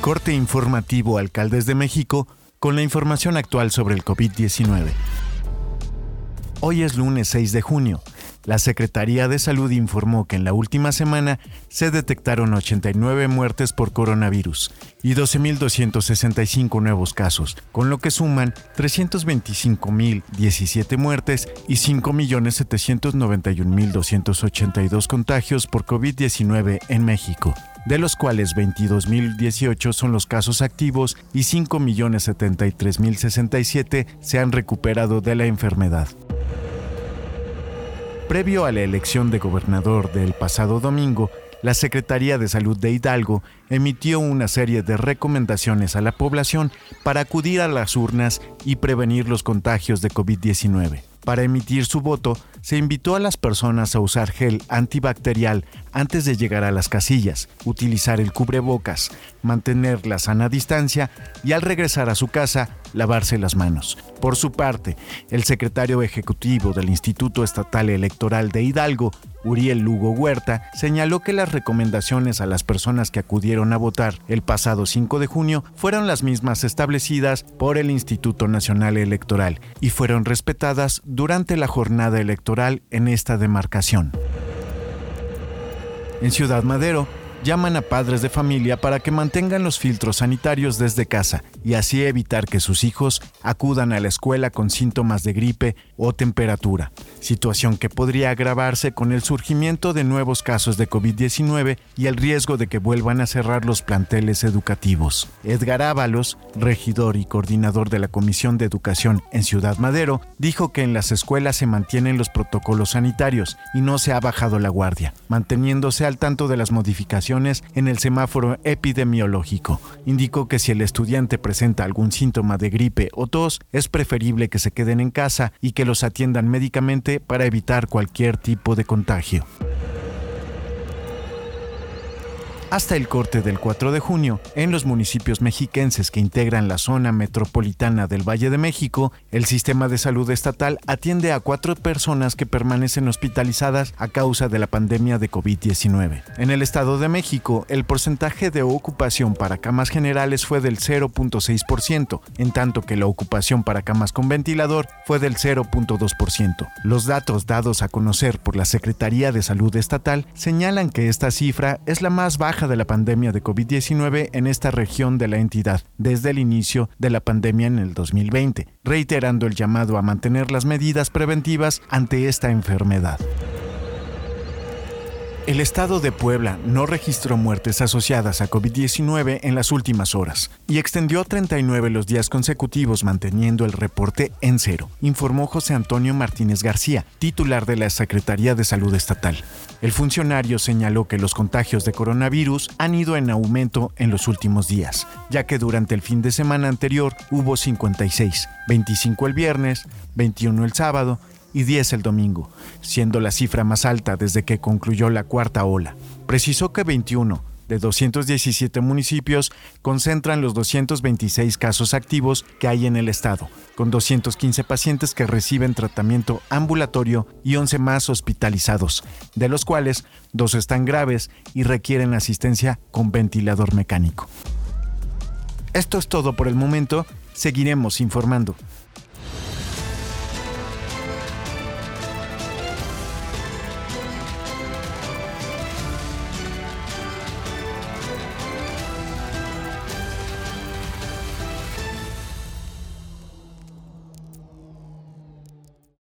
Corte informativo Alcaldes de México con la información actual sobre el COVID-19. Hoy es lunes 6 de junio. La Secretaría de Salud informó que en la última semana se detectaron 89 muertes por coronavirus y 12.265 nuevos casos, con lo que suman 325.017 muertes y 5.791.282 contagios por COVID-19 en México de los cuales 22.018 son los casos activos y 5.073.067 se han recuperado de la enfermedad. Previo a la elección de gobernador del pasado domingo, la Secretaría de Salud de Hidalgo emitió una serie de recomendaciones a la población para acudir a las urnas y prevenir los contagios de COVID-19. Para emitir su voto, se invitó a las personas a usar gel antibacterial antes de llegar a las casillas, utilizar el cubrebocas, mantener la sana distancia y al regresar a su casa, lavarse las manos. Por su parte, el secretario ejecutivo del Instituto Estatal Electoral de Hidalgo, Uriel Lugo Huerta, señaló que las recomendaciones a las personas que acudieron a votar el pasado 5 de junio fueron las mismas establecidas por el Instituto Nacional Electoral y fueron respetadas durante la jornada electoral en esta demarcación. En Ciudad Madero, llaman a padres de familia para que mantengan los filtros sanitarios desde casa y así evitar que sus hijos acudan a la escuela con síntomas de gripe o temperatura, situación que podría agravarse con el surgimiento de nuevos casos de COVID-19 y el riesgo de que vuelvan a cerrar los planteles educativos. Edgar Ábalos, regidor y coordinador de la Comisión de Educación en Ciudad Madero, dijo que en las escuelas se mantienen los protocolos sanitarios y no se ha bajado la guardia, manteniéndose al tanto de las modificaciones en el semáforo epidemiológico. Indicó que si el estudiante presenta algún síntoma de gripe o tos, es preferible que se queden en casa y que los atiendan médicamente para evitar cualquier tipo de contagio. Hasta el corte del 4 de junio, en los municipios mexiquenses que integran la zona metropolitana del Valle de México, el sistema de salud estatal atiende a cuatro personas que permanecen hospitalizadas a causa de la pandemia de COVID-19. En el Estado de México, el porcentaje de ocupación para camas generales fue del 0.6%, en tanto que la ocupación para camas con ventilador fue del 0.2%. Los datos dados a conocer por la Secretaría de Salud Estatal señalan que esta cifra es la más de la pandemia de COVID-19 en esta región de la entidad desde el inicio de la pandemia en el 2020, reiterando el llamado a mantener las medidas preventivas ante esta enfermedad. El estado de Puebla no registró muertes asociadas a COVID-19 en las últimas horas y extendió a 39 los días consecutivos manteniendo el reporte en cero, informó José Antonio Martínez García, titular de la Secretaría de Salud Estatal. El funcionario señaló que los contagios de coronavirus han ido en aumento en los últimos días, ya que durante el fin de semana anterior hubo 56, 25 el viernes, 21 el sábado y 10 el domingo, siendo la cifra más alta desde que concluyó la cuarta ola. Precisó que 21 de 217 municipios concentran los 226 casos activos que hay en el estado, con 215 pacientes que reciben tratamiento ambulatorio y 11 más hospitalizados, de los cuales dos están graves y requieren asistencia con ventilador mecánico. Esto es todo por el momento, seguiremos informando.